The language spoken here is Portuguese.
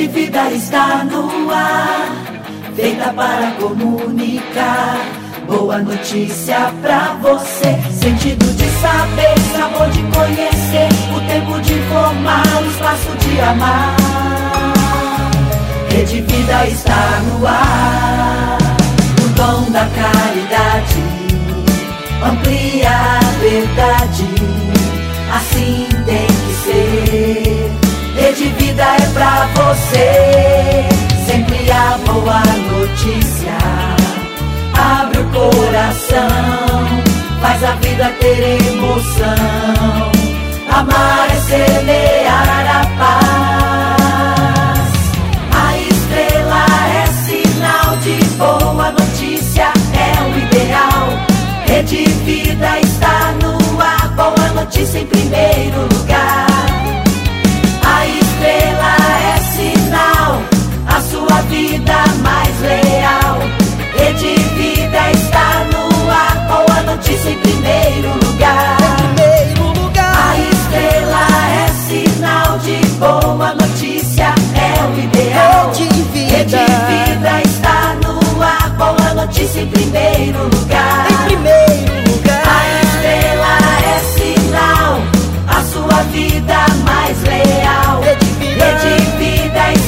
Rede Vida está no ar, feita para comunicar. Boa notícia pra você, sentido de saber, sabor de conhecer, o tempo de informar, o espaço de amar. Rede Vida está no ar, o dom da caridade, amplia a verdade, assim tem que ser. Rede Vida é pra você, sempre a boa notícia. Abre o coração, faz a vida ter emoção. Amar é semear a paz. A estrela é sinal de boa notícia, é o ideal. Rede Vida está no ar, boa notícia em primeiro lugar. Em primeiro lugar. A estrela é sinal, a sua vida mais leal. É Rede vida. É Rede vida